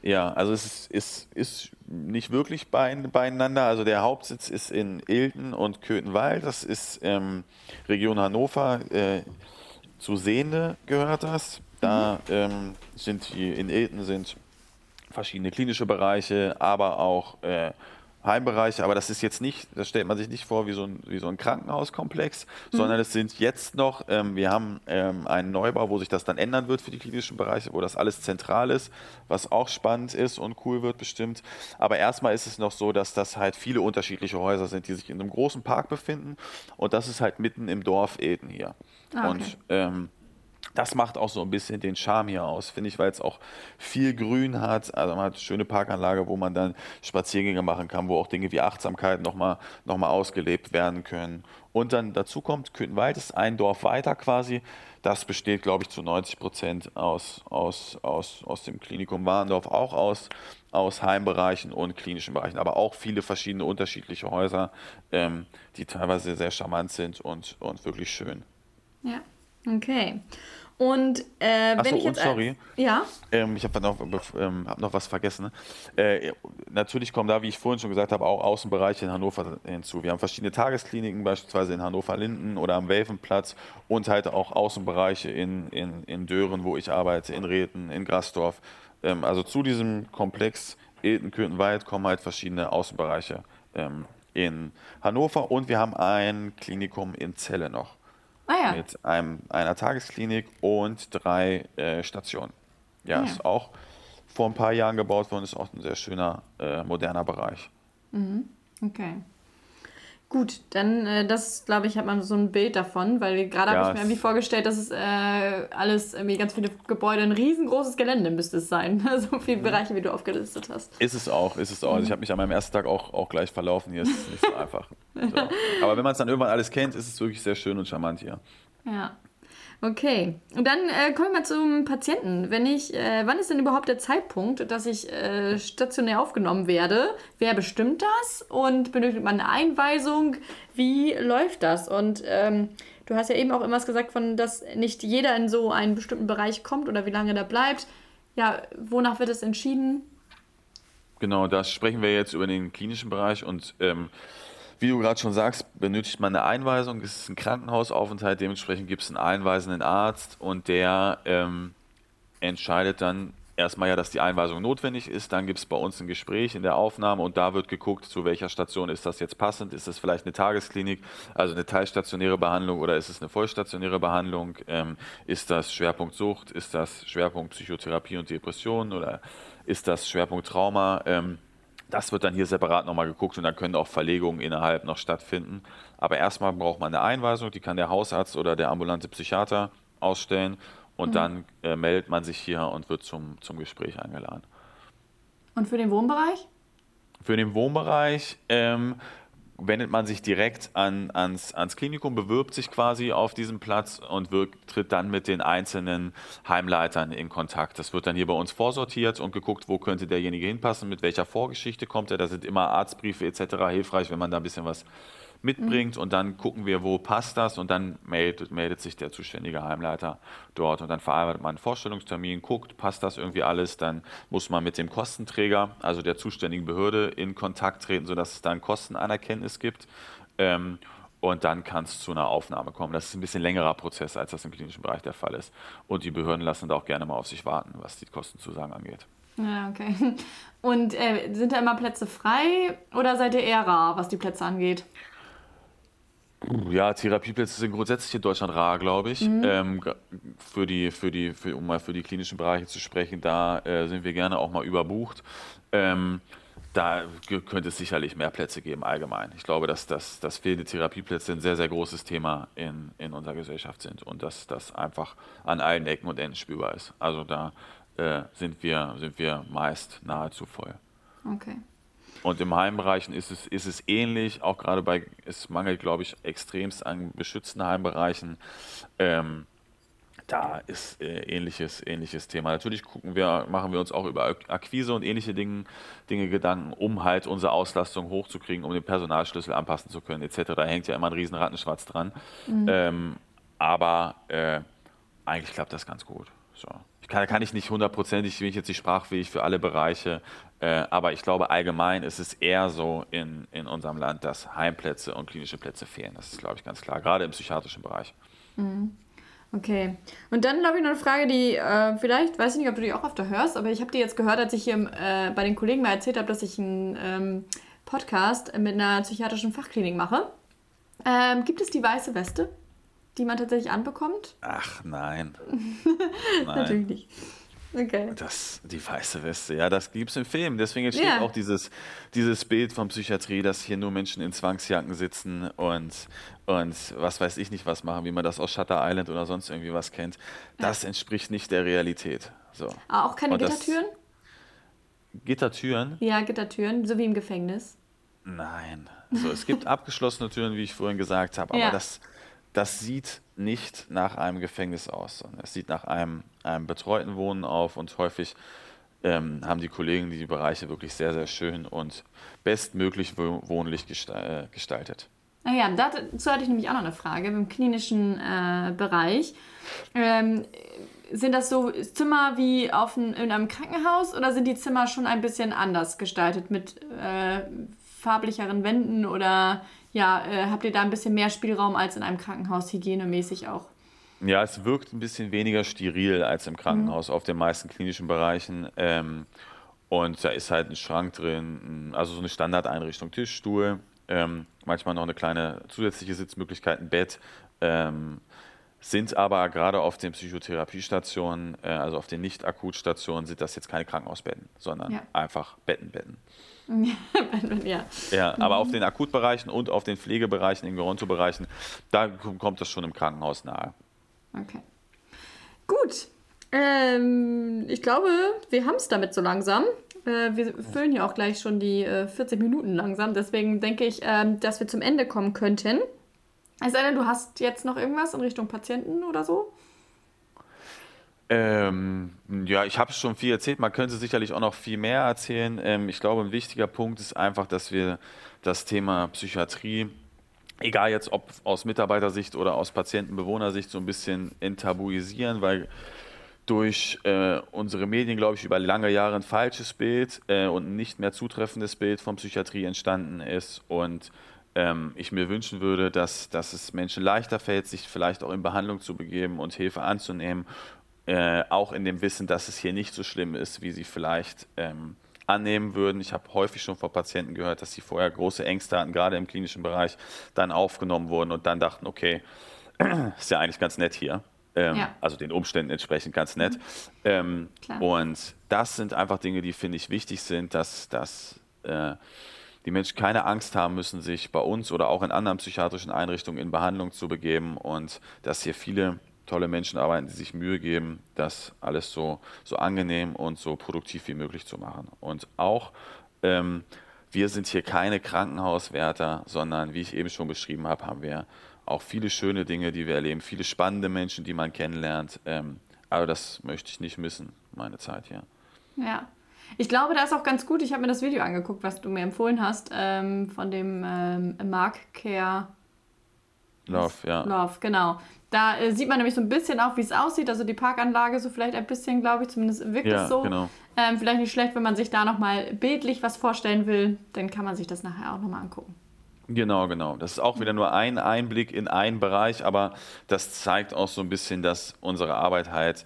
Ja, also es ist, ist, ist nicht wirklich beieinander. Also der Hauptsitz ist in Ilten und Köthenwald. Das ist ähm, Region Hannover. Äh, zu Sehende gehört das. Da mhm. ähm, sind die, in Ilten sind verschiedene klinische Bereiche, aber auch äh, Heimbereiche. Aber das ist jetzt nicht, das stellt man sich nicht vor wie so ein, wie so ein Krankenhauskomplex, mhm. sondern es sind jetzt noch, ähm, wir haben ähm, einen Neubau, wo sich das dann ändern wird für die klinischen Bereiche, wo das alles zentral ist, was auch spannend ist und cool wird bestimmt. Aber erstmal ist es noch so, dass das halt viele unterschiedliche Häuser sind, die sich in einem großen Park befinden. Und das ist halt mitten im Dorf Eden hier. Ah, okay. Und ähm, das macht auch so ein bisschen den Charme hier aus, finde ich, weil es auch viel Grün hat. Also man hat eine schöne Parkanlage, wo man dann Spaziergänge machen kann, wo auch Dinge wie Achtsamkeit nochmal noch mal ausgelebt werden können. Und dann dazu kommt, Köthenwald ist ein Dorf weiter quasi. Das besteht, glaube ich, zu 90 Prozent aus, aus, aus, aus dem Klinikum Warendorf, auch aus, aus Heimbereichen und klinischen Bereichen, aber auch viele verschiedene unterschiedliche Häuser, ähm, die teilweise sehr charmant sind und, und wirklich schön. Ja, okay. Und äh, wenn so, ich jetzt. sorry. Ja. Ähm, ich habe noch, ähm, hab noch was vergessen. Äh, natürlich kommen da, wie ich vorhin schon gesagt habe, auch Außenbereiche in Hannover hinzu. Wir haben verschiedene Tageskliniken, beispielsweise in Hannover-Linden oder am Welfenplatz und halt auch Außenbereiche in, in, in Dören, wo ich arbeite, in Reten, in Grasdorf. Ähm, also zu diesem Komplex Ilten-Köthenwald kommen halt verschiedene Außenbereiche ähm, in Hannover und wir haben ein Klinikum in Celle noch. Ah, ja. Mit einem, einer Tagesklinik und drei äh, Stationen. Ja, ah, ja, ist auch vor ein paar Jahren gebaut worden, ist auch ein sehr schöner, äh, moderner Bereich. Mhm. Okay. Gut, dann äh, das glaube ich, hat man so ein Bild davon, weil gerade ja, habe ich mir irgendwie vorgestellt, dass es äh, alles irgendwie ganz viele Gebäude, ein riesengroßes Gelände müsste es sein. so viele mhm. Bereiche, wie du aufgelistet hast. Ist es auch, ist es auch. Also ich habe mich an meinem ersten Tag auch, auch gleich verlaufen. Hier ist es nicht so einfach. So. Aber wenn man es dann irgendwann alles kennt, ist es wirklich sehr schön und charmant hier. Ja. Okay, und dann äh, kommen wir zum Patienten. Wenn ich, äh, wann ist denn überhaupt der Zeitpunkt, dass ich äh, stationär aufgenommen werde? Wer bestimmt das? Und benötigt man eine Einweisung? Wie läuft das? Und ähm, du hast ja eben auch immer gesagt, von, dass nicht jeder in so einen bestimmten Bereich kommt oder wie lange da bleibt. Ja, wonach wird es entschieden? Genau, da sprechen wir jetzt über den klinischen Bereich und ähm, wie du gerade schon sagst, benötigt man eine Einweisung. Es ist ein Krankenhausaufenthalt, dementsprechend gibt es einen einweisenden Arzt und der ähm, entscheidet dann erstmal ja, dass die Einweisung notwendig ist. Dann gibt es bei uns ein Gespräch in der Aufnahme und da wird geguckt, zu welcher Station ist das jetzt passend. Ist das vielleicht eine Tagesklinik, also eine teilstationäre Behandlung oder ist es eine vollstationäre Behandlung? Ähm, ist das Schwerpunkt Sucht? Ist das Schwerpunkt Psychotherapie und Depression oder ist das Schwerpunkt Trauma? Ähm, das wird dann hier separat nochmal geguckt und dann können auch Verlegungen innerhalb noch stattfinden. Aber erstmal braucht man eine Einweisung, die kann der Hausarzt oder der ambulante Psychiater ausstellen und mhm. dann äh, meldet man sich hier und wird zum, zum Gespräch eingeladen. Und für den Wohnbereich? Für den Wohnbereich ähm, wendet man sich direkt an, ans, ans Klinikum, bewirbt sich quasi auf diesem Platz und wirkt, tritt dann mit den einzelnen Heimleitern in Kontakt. Das wird dann hier bei uns vorsortiert und geguckt, wo könnte derjenige hinpassen, mit welcher Vorgeschichte kommt er. Da sind immer Arztbriefe etc. hilfreich, wenn man da ein bisschen was mitbringt mhm. und dann gucken wir, wo passt das und dann meldet, meldet sich der zuständige Heimleiter dort und dann verarbeitet man einen Vorstellungstermin, guckt, passt das irgendwie alles, dann muss man mit dem Kostenträger, also der zuständigen Behörde, in Kontakt treten, sodass es dann Kostenanerkenntnis gibt. Ähm, und dann kann es zu einer Aufnahme kommen. Das ist ein bisschen längerer Prozess, als das im klinischen Bereich der Fall ist. Und die Behörden lassen da auch gerne mal auf sich warten, was die Kostenzusagen angeht. Ja, okay. Und äh, sind da immer Plätze frei oder seid ihr eher rar, was die Plätze angeht? Ja, Therapieplätze sind grundsätzlich in Deutschland rar, glaube ich. Mhm. Ähm, für die, für die, für, um mal für die klinischen Bereiche zu sprechen, da äh, sind wir gerne auch mal überbucht. Ähm, da könnte es sicherlich mehr Plätze geben allgemein. Ich glaube, dass, dass, dass fehlende Therapieplätze ein sehr, sehr großes Thema in, in unserer Gesellschaft sind und dass das einfach an allen Ecken und Enden spürbar ist. Also da äh, sind, wir, sind wir meist nahezu voll. Okay. Und im Heimbereich ist es, ist es ähnlich, auch gerade bei, es mangelt, glaube ich, extremst an beschützten Heimbereichen. Ähm, da ist äh, ähnliches, ähnliches Thema. Natürlich gucken wir, machen wir uns auch über Akquise und ähnliche Dinge, Dinge Gedanken, um halt unsere Auslastung hochzukriegen, um den Personalschlüssel anpassen zu können, etc. Da hängt ja immer ein riesen Rattenschwarz dran. Mhm. Ähm, aber äh, eigentlich klappt das ganz gut. So. Kann, kann ich nicht hundertprozentig, bin ich jetzt nicht sprachfähig für alle Bereiche, äh, aber ich glaube allgemein ist es eher so in, in unserem Land, dass Heimplätze und klinische Plätze fehlen. Das ist, glaube ich, ganz klar, gerade im psychiatrischen Bereich. Mhm. Okay. Und dann, glaube ich, noch eine Frage, die äh, vielleicht, weiß ich nicht, ob du die auch öfter hörst, aber ich habe die jetzt gehört, als ich hier äh, bei den Kollegen mal erzählt habe, dass ich einen ähm, Podcast mit einer psychiatrischen Fachklinik mache. Ähm, gibt es die weiße Weste, die man tatsächlich anbekommt? Ach nein. nein. Natürlich nicht. Okay. Das, die weiße Weste, ja, das gibt es im Film. Deswegen entsteht yeah. auch dieses, dieses Bild von Psychiatrie, dass hier nur Menschen in Zwangsjacken sitzen und, und was weiß ich nicht was machen, wie man das aus Shutter Island oder sonst irgendwie was kennt. Das ja. entspricht nicht der Realität. So. Aber auch keine und Gittertüren? Gittertüren? Ja, Gittertüren, so wie im Gefängnis. Nein. Also, es gibt abgeschlossene Türen, wie ich vorhin gesagt habe, aber ja. das, das sieht nicht nach einem Gefängnis aus, sondern es sieht nach einem, einem betreuten Wohnen auf und häufig ähm, haben die Kollegen die Bereiche wirklich sehr, sehr schön und bestmöglich wohnlich äh, gestaltet. Ah dazu hatte ich nämlich auch noch eine Frage. Im klinischen äh, Bereich, ähm, sind das so Zimmer wie auf ein, in einem Krankenhaus oder sind die Zimmer schon ein bisschen anders gestaltet mit äh, farblicheren Wänden oder ja, äh, habt ihr da ein bisschen mehr Spielraum als in einem Krankenhaus, hygienemäßig auch? Ja, es wirkt ein bisschen weniger steril als im Krankenhaus mhm. auf den meisten klinischen Bereichen. Ähm, und da ist halt ein Schrank drin, also so eine Standardeinrichtung, Tischstuhl, ähm, manchmal noch eine kleine zusätzliche Sitzmöglichkeit, ein Bett. Ähm, sind aber gerade auf den Psychotherapiestationen, äh, also auf den Nicht-Akutstationen, sind das jetzt keine Krankenhausbetten, sondern ja. einfach Bettenbetten. ja. ja, aber mhm. auf den Akutbereichen und auf den Pflegebereichen, in Geronto-Bereichen, da kommt das schon im Krankenhaus nahe. Okay. Gut. Ähm, ich glaube, wir haben es damit so langsam. Äh, wir füllen ja auch gleich schon die äh, 40 Minuten langsam. Deswegen denke ich, äh, dass wir zum Ende kommen könnten. Es sei denn, du hast jetzt noch irgendwas in Richtung Patienten oder so? Ähm, ja, ich habe schon viel erzählt. Man könnte sicherlich auch noch viel mehr erzählen. Ähm, ich glaube, ein wichtiger Punkt ist einfach, dass wir das Thema Psychiatrie, egal jetzt ob aus Mitarbeitersicht oder aus Patienten-Bewohnersicht, so ein bisschen enttabuisieren, weil durch äh, unsere Medien, glaube ich, über lange Jahre ein falsches Bild äh, und ein nicht mehr zutreffendes Bild von Psychiatrie entstanden ist. Und ähm, ich mir wünschen würde, dass, dass es Menschen leichter fällt, sich vielleicht auch in Behandlung zu begeben und Hilfe anzunehmen äh, auch in dem Wissen, dass es hier nicht so schlimm ist, wie sie vielleicht ähm, annehmen würden. Ich habe häufig schon von Patienten gehört, dass sie vorher große Ängste hatten, gerade im klinischen Bereich, dann aufgenommen wurden und dann dachten, okay, ist ja eigentlich ganz nett hier. Ähm, ja. Also den Umständen entsprechend ganz nett. Mhm. Ähm, und das sind einfach Dinge, die, finde ich, wichtig sind, dass, dass äh, die Menschen keine Angst haben müssen, sich bei uns oder auch in anderen psychiatrischen Einrichtungen in Behandlung zu begeben und dass hier viele tolle Menschen arbeiten, die sich Mühe geben, das alles so, so angenehm und so produktiv wie möglich zu machen. Und auch ähm, wir sind hier keine Krankenhauswärter, sondern wie ich eben schon beschrieben habe, haben wir auch viele schöne Dinge, die wir erleben, viele spannende Menschen, die man kennenlernt. Ähm, aber das möchte ich nicht missen, meine Zeit hier. Ja. Ich glaube, da ist auch ganz gut, ich habe mir das Video angeguckt, was du mir empfohlen hast, ähm, von dem ähm, Mark Care Love, ja. Love, genau. Da äh, sieht man nämlich so ein bisschen auch, wie es aussieht. Also die Parkanlage so vielleicht ein bisschen, glaube ich, zumindest wirkt Ja, es so. genau. Ähm, vielleicht nicht schlecht, wenn man sich da nochmal bildlich was vorstellen will, dann kann man sich das nachher auch nochmal angucken. Genau, genau. Das ist auch wieder nur ein Einblick in einen Bereich, aber das zeigt auch so ein bisschen, dass unsere Arbeit halt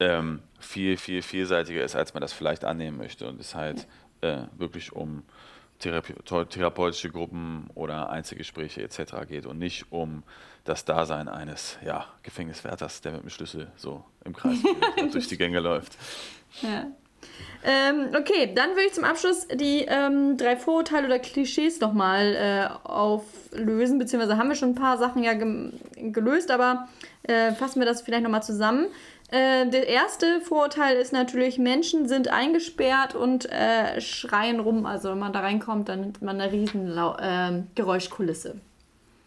ähm, viel, viel vielseitiger ist, als man das vielleicht annehmen möchte. Und es halt äh, wirklich um therapeutische Gruppen oder Einzelgespräche etc. geht und nicht um das Dasein eines ja, Gefängniswärters, der mit dem Schlüssel so im Kreis durch die Gänge läuft. Ja. Ähm, okay, dann würde ich zum Abschluss die ähm, drei Vorurteile oder Klischees nochmal äh, auflösen, beziehungsweise haben wir schon ein paar Sachen ja gem- gelöst, aber äh, fassen wir das vielleicht nochmal zusammen. Äh, der erste Vorurteil ist natürlich, Menschen sind eingesperrt und äh, schreien rum. Also wenn man da reinkommt, dann hat man eine riesen Lau ähm, Geräuschkulisse.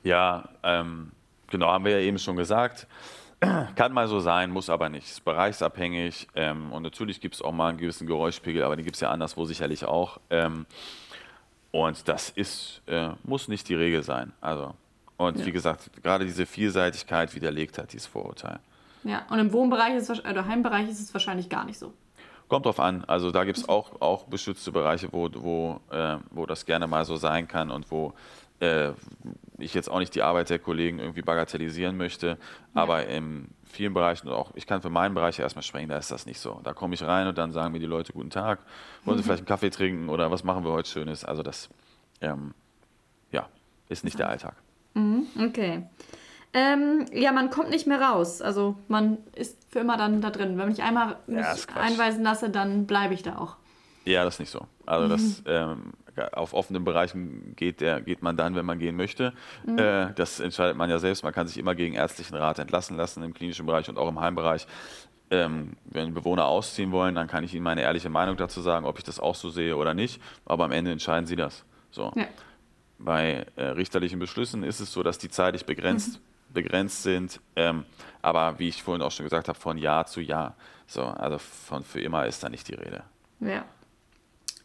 Ja, ähm, genau, haben wir ja eben schon gesagt. Kann mal so sein, muss aber nicht. Ist bereichsabhängig. Ähm, und natürlich gibt es auch mal einen gewissen Geräuschpegel, aber den gibt es ja anderswo sicherlich auch. Ähm, und das ist, äh, muss nicht die Regel sein. Also, und Ja. wie gesagt, gerade diese Vielseitigkeit widerlegt hat dieses Vorurteil. Ja, und im Wohnbereich ist oder Heimbereich ist es wahrscheinlich gar nicht so. Kommt drauf an. Also da gibt es auch, auch beschützte Bereiche, wo, wo, äh, wo das gerne mal so sein kann und wo äh, ich jetzt auch nicht die Arbeit der Kollegen irgendwie bagatellisieren möchte. Aber in vielen Bereichen, und auch ich kann für meinen Bereich erstmal sprechen, da ist das nicht so. Da komme ich rein und dann sagen mir die Leute Guten Tag, wollen Sie vielleicht einen Kaffee trinken oder was machen wir heute Schönes? Also das ähm, ja, ist nicht der Alltag. Okay. Ähm, ja, man kommt nicht mehr raus. Also man ist für immer dann da drin. Wenn ich einmal mich Ja, einweisen lasse, dann bleibe ich da auch. Ja, das ist nicht so. Also das ähm, auf offenen Bereichen geht, der, geht man dann, wenn man gehen möchte. Äh, das entscheidet man ja selbst. Man kann sich immer gegen ärztlichen Rat entlassen lassen im klinischen Bereich und auch im Heimbereich. Ähm, wenn Bewohner ausziehen wollen, dann kann ich Ihnen meine ehrliche Meinung dazu sagen, ob ich das auch so sehe oder nicht. Aber am Ende entscheiden Sie das. So. Ja. Bei äh, richterlichen Beschlüssen ist es so, dass die zeitlich begrenzt, begrenzt sind. Ähm, aber wie ich vorhin auch schon gesagt habe, von Jahr zu Jahr. So, also von für immer ist da nicht die Rede. Ja.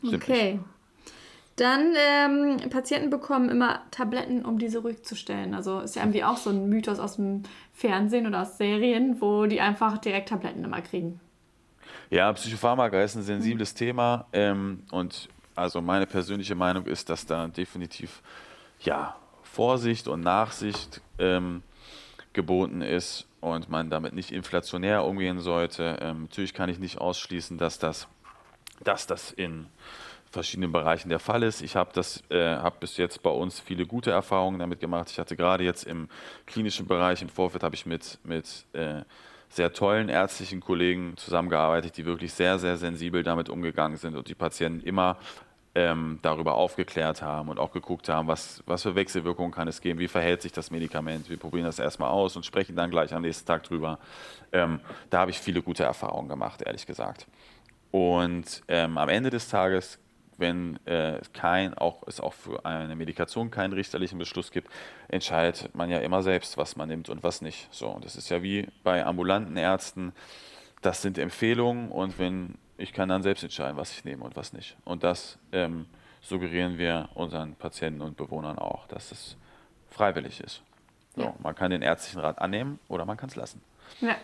Stimmt Okay. Dann, ähm, Patienten bekommen immer Tabletten, um diese ruhig zu stellen. Also ist ja irgendwie auch so ein Mythos aus dem Fernsehen oder aus Serien, wo die einfach direkt Tabletten immer kriegen. Ja, Psychopharmaka ist ein sensibles Thema ähm, und also meine persönliche Meinung ist, dass da definitiv ja, Vorsicht und Nachsicht ähm, geboten ist und man damit nicht inflationär umgehen sollte. Ähm, natürlich kann ich nicht ausschließen, dass das, dass das in verschiedenen Bereichen der Fall ist. Ich habe äh, hab bis jetzt bei uns viele gute Erfahrungen damit gemacht. Ich hatte gerade jetzt im klinischen Bereich im Vorfeld habe ich mit, mit äh, sehr tollen ärztlichen Kollegen zusammengearbeitet, die wirklich sehr, sehr sensibel damit umgegangen sind und die Patienten immer ähm, darüber aufgeklärt haben und auch geguckt haben, was, was für Wechselwirkungen kann es geben, wie verhält sich das Medikament. Wir probieren das erstmal aus und sprechen dann gleich am nächsten Tag drüber. Ähm, da habe ich viele gute Erfahrungen gemacht, ehrlich gesagt. Und ähm, am Ende des Tages, wenn äh, kein, auch, es auch für eine Medikation keinen richterlichen Beschluss gibt, entscheidet man ja immer selbst, was man nimmt und was nicht. So, und das ist ja wie bei ambulanten Ärzten, das sind Empfehlungen und wenn ich kann dann selbst entscheiden, was ich nehme und was nicht. Und das ähm, suggerieren wir unseren Patienten und Bewohnern auch, dass es freiwillig ist. So, Ja. Man kann den ärztlichen Rat annehmen oder man kann es lassen. Ja,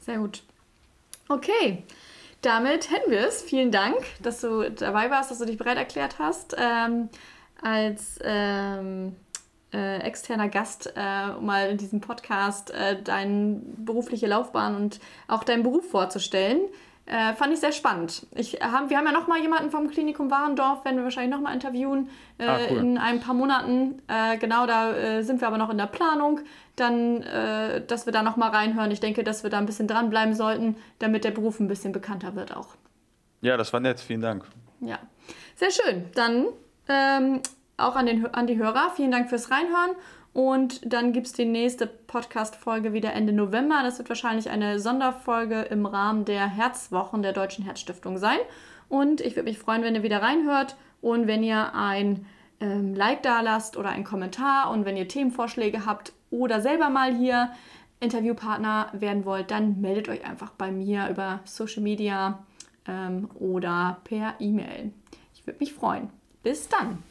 sehr gut. Okay, damit hätten wir es. Vielen Dank, dass du dabei warst, dass du dich bereit erklärt hast, ähm, als ähm, äh, externer Gast äh, um mal in diesem Podcast äh, deine berufliche Laufbahn und auch deinen Beruf vorzustellen. Äh, fand ich sehr spannend. Ich, haben, wir haben ja noch mal jemanden vom Klinikum Warendorf, werden wir wahrscheinlich noch mal interviewen äh, Ah, cool. in ein paar Monaten. Äh, genau, da äh, sind wir aber noch in der Planung. Dann, äh, dass wir da noch mal reinhören. Ich denke, dass wir da ein bisschen dranbleiben sollten, damit der Beruf ein bisschen bekannter wird auch. Ja, das war nett. Vielen Dank. Ja, sehr schön. Dann ähm, auch an, den, an die Hörer, vielen Dank fürs Reinhören. Und dann gibt es die nächste Podcast-Folge wieder Ende November. Das wird wahrscheinlich eine Sonderfolge im Rahmen der Herzwochen der Deutschen Herzstiftung sein. Und ich würde mich freuen, wenn ihr wieder reinhört und wenn ihr ein ähm, Like da lasst oder einen Kommentar und wenn ihr Themenvorschläge habt oder selber mal hier Interviewpartner werden wollt, dann meldet euch einfach bei mir über Social Media ähm, oder per E-Mail. Ich würde mich freuen. Bis dann!